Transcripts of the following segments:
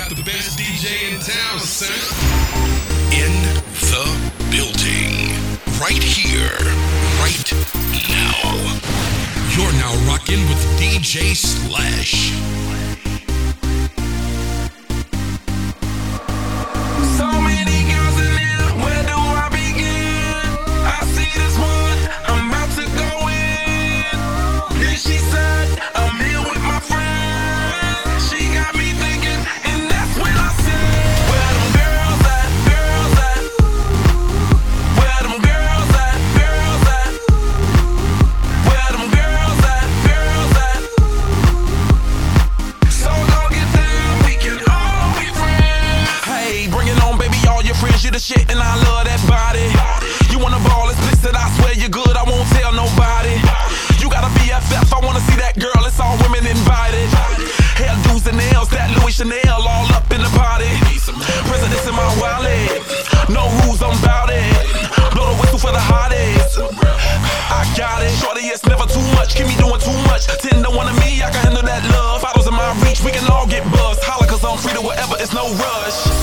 got the best DJ in town, son. In the building. Right here. Right now. You're now rocking with DJ Slash. get buzzed. Holla, cause I'm free to whatever, it's no rush.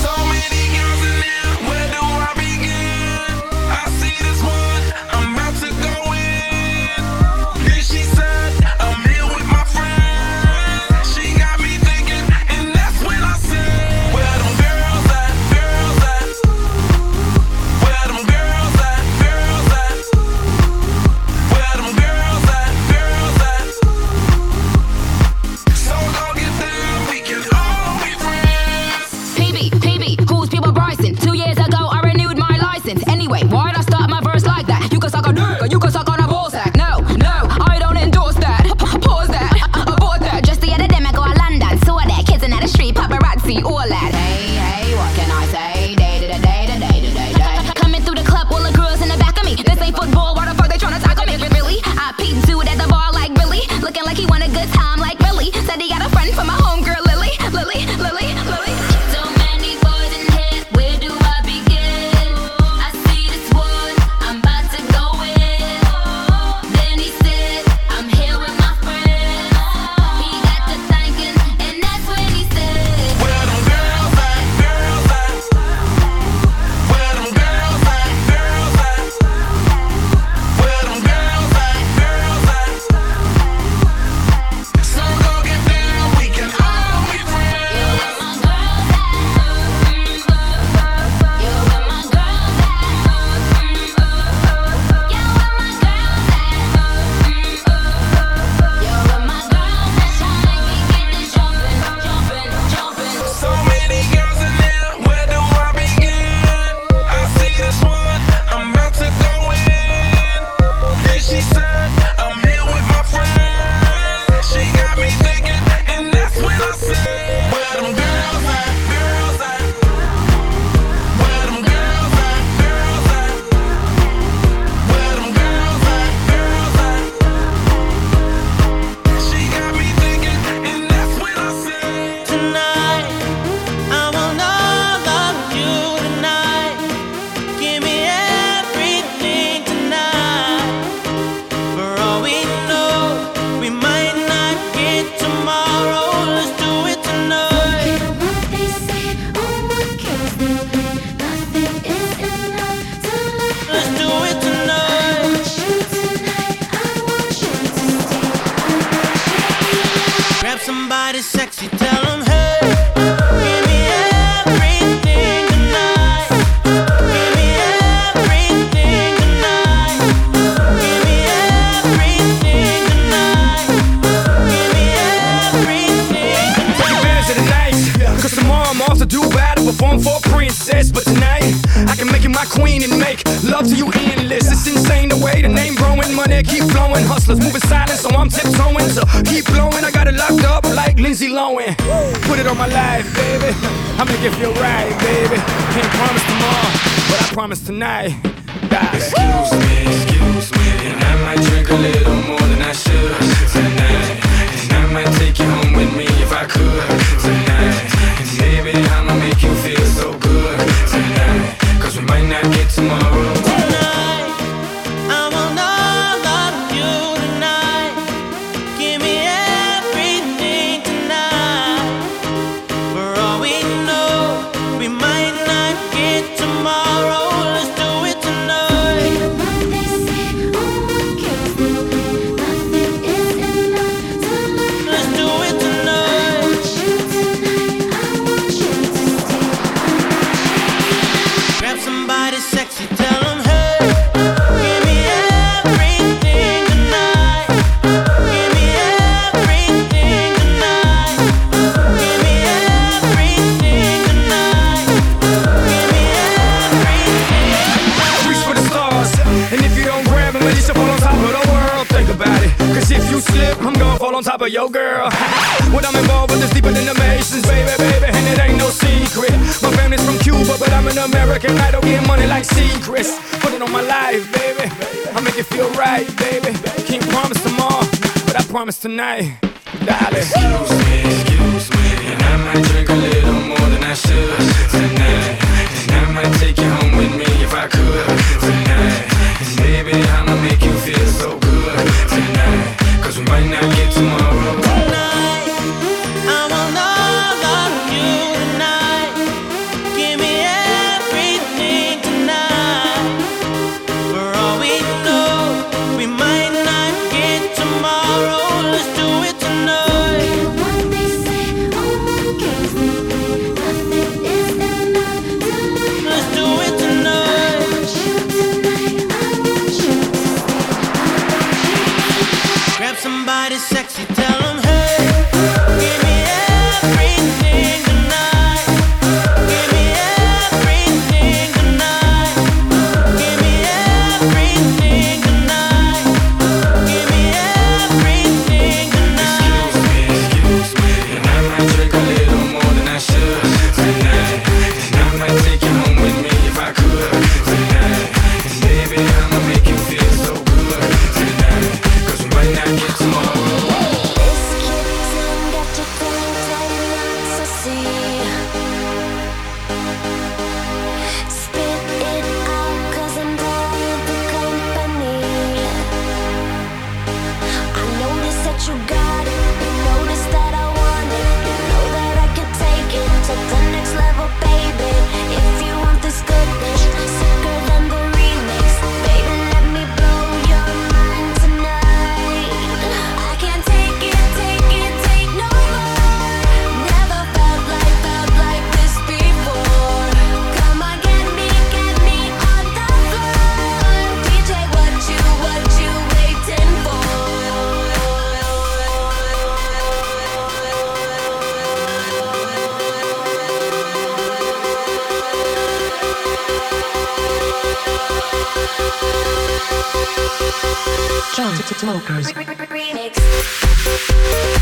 Promise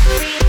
Free.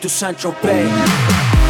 to Saint Tropez.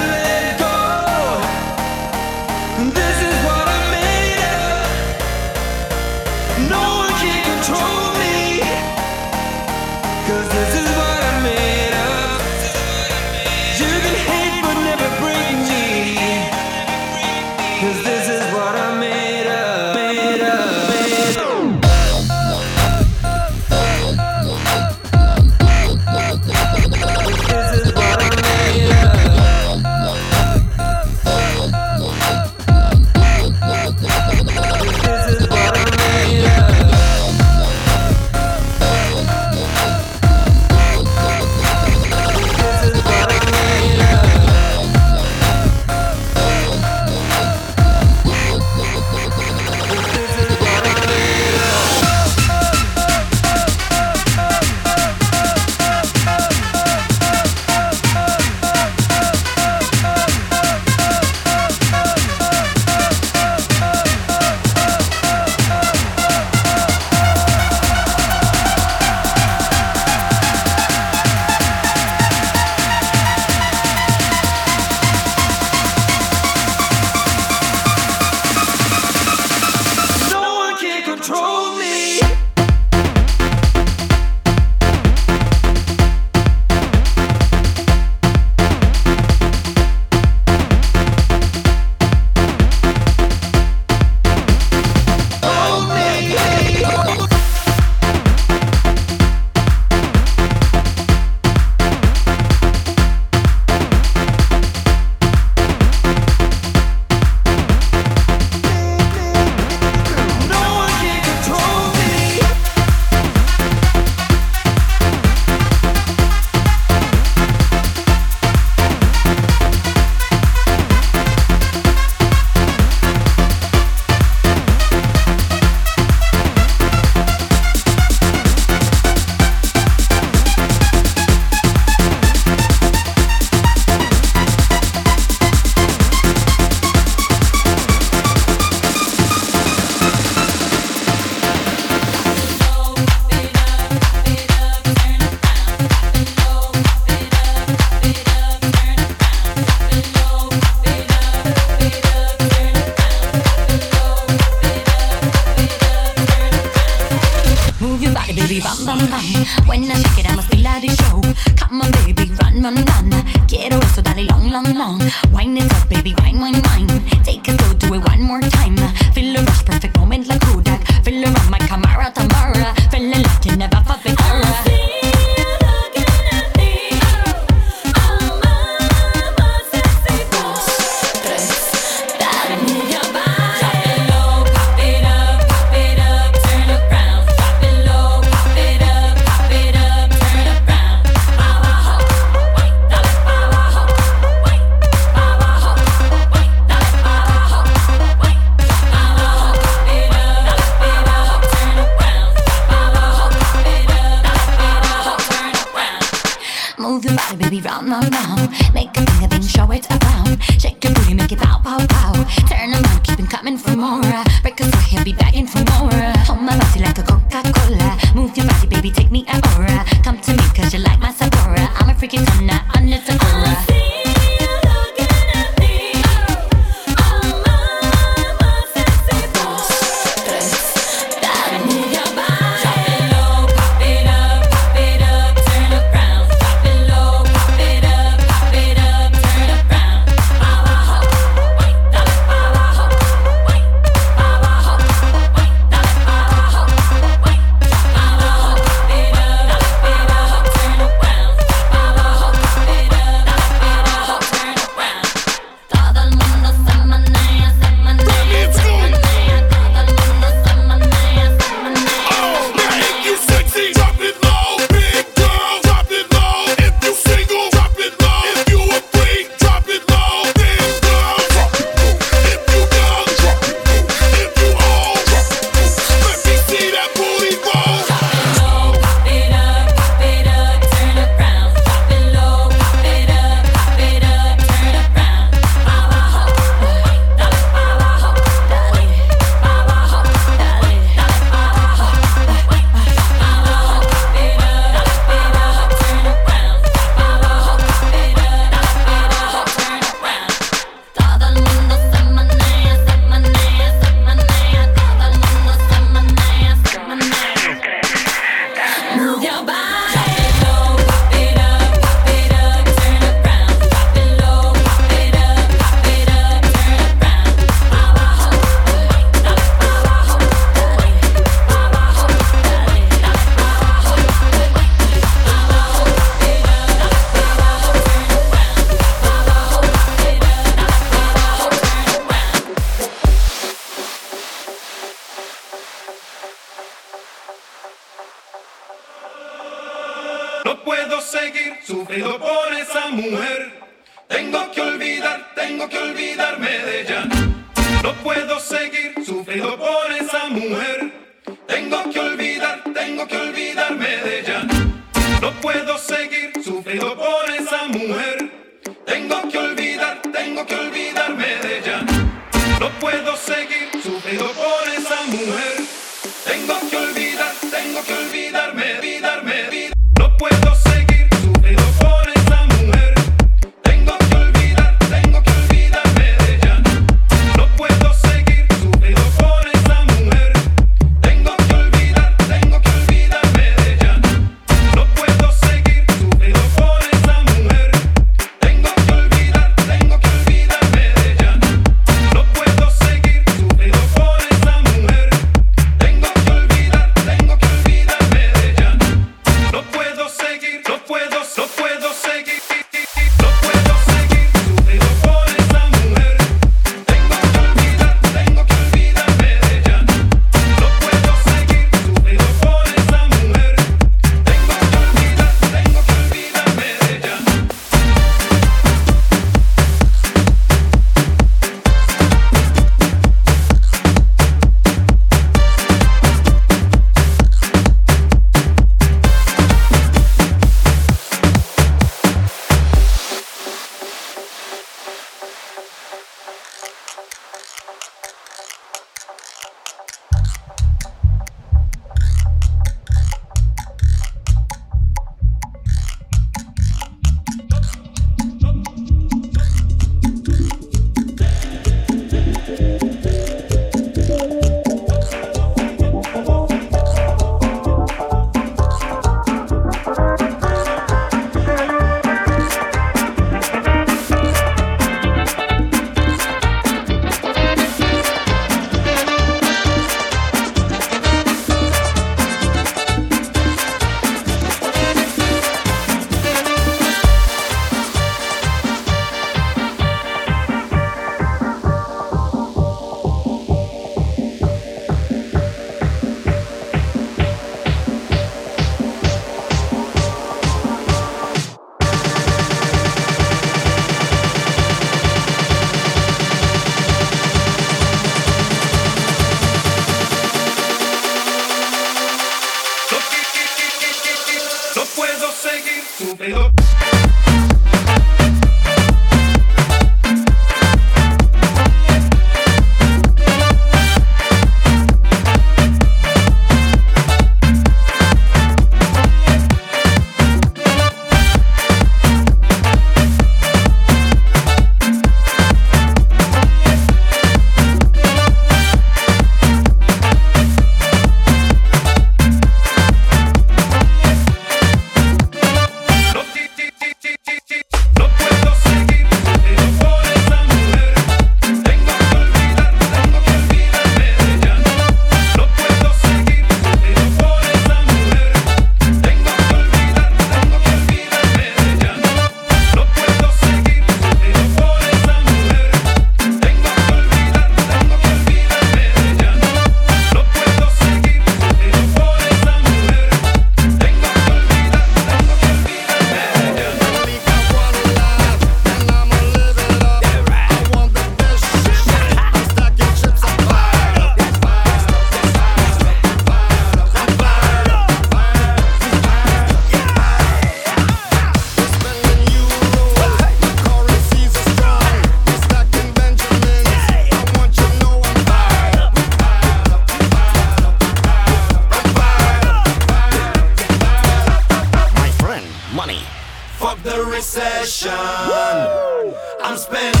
session. Woo! I'm spending.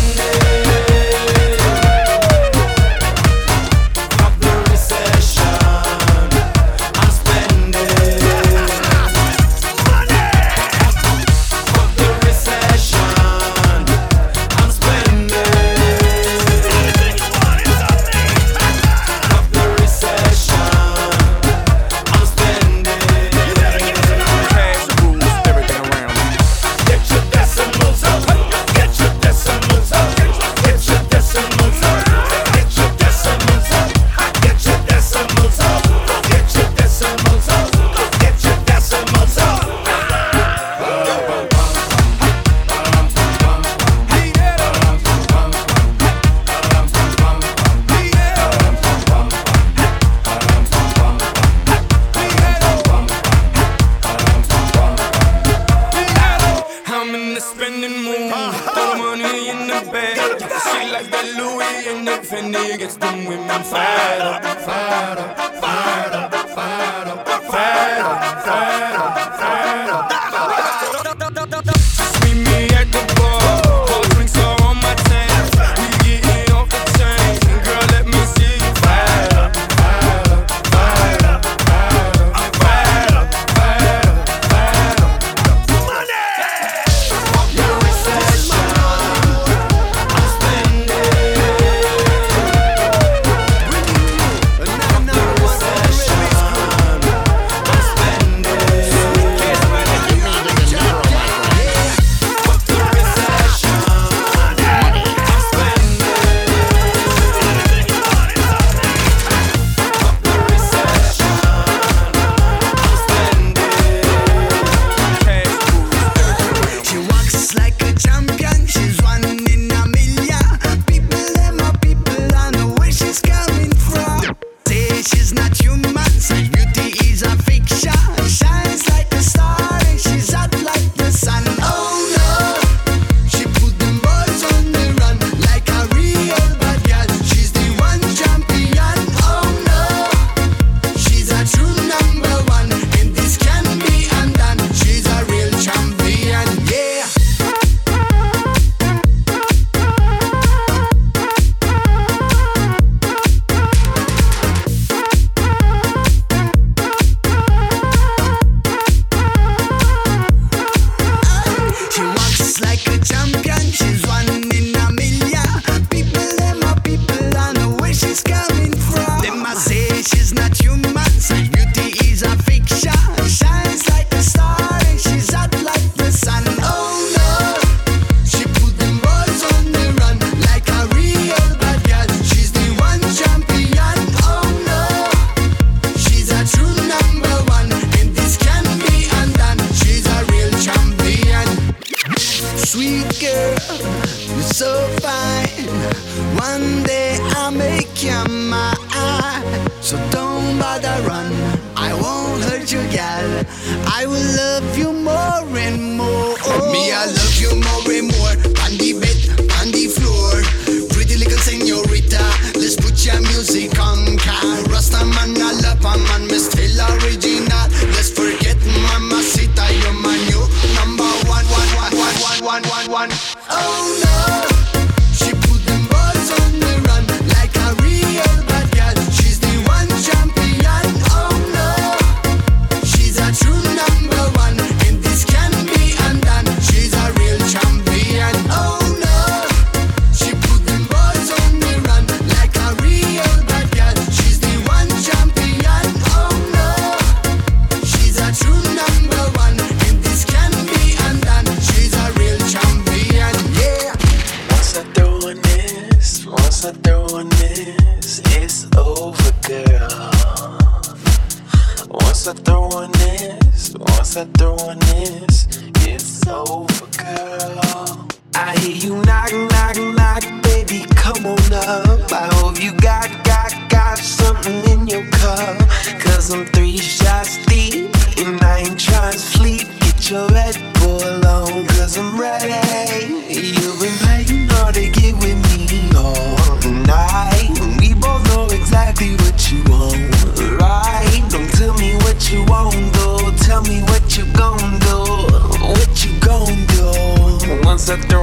let go alone, cause I'm ready. You've been playing hard to get with me all night. We both know exactly what you want, right? Don't tell me what you tell me what you gon' do, what you gon' do. Once I throw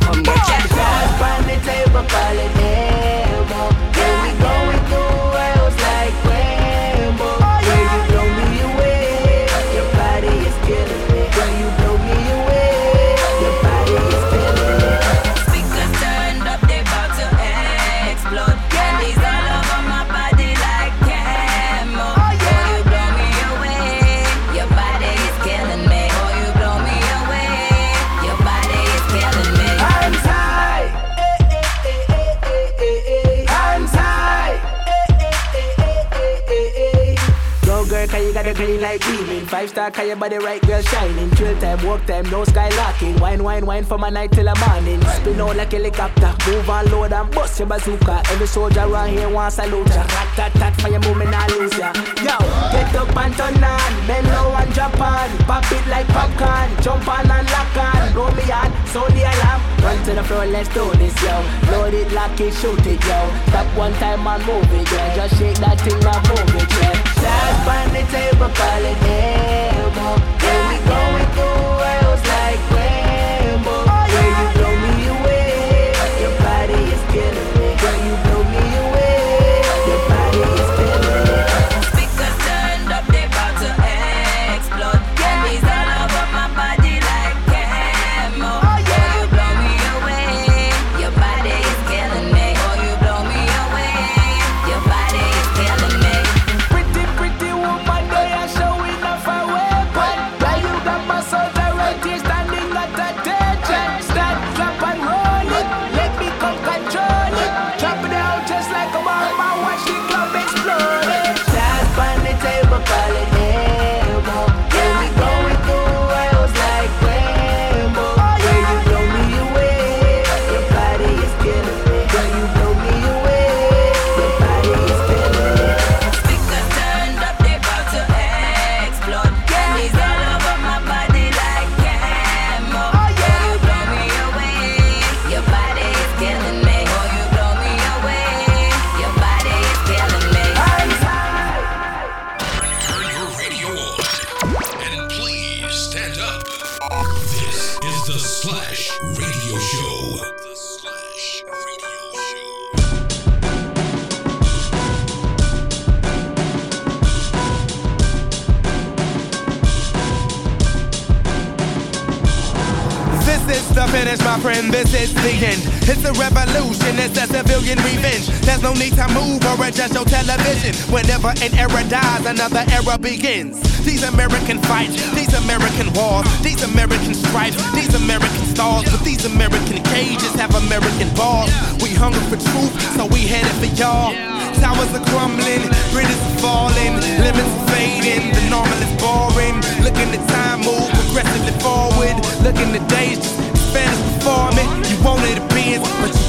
Come back, grab on the table, call it in. clean like demon. Five star car, your body right girl shining. Chill time, work time, no skylocking. Wine, wine, wine from a night till a morning. Spin out like helicopter, move on load and bust your bazooka. Every soldier around here wants a ya. Rat tat tat for your movement, I lose ya. Yo, get up and turn on, bend low and Japan, pop it like popcorn, jump on and lock on, roll me on, so the alarm. Run to the floor, let's do this, yo. Load it, lock it, shoot it, yo. Stop one time and move it, yeah. Just shake that thing and move it, yeah. Last on the table, call it elbow. Yeah, we going through. Whenever an era dies, another era begins. These American fights, these American wars, these American stripes, these American stars. But these American cages have American bars. We hunger for truth, so we headed for y'all. Towers are crumbling, bridges are falling, limits are fading, the normal is boring. Looking the time move progressively forward, looking the days just as fast as performing. You wanted a Benz, but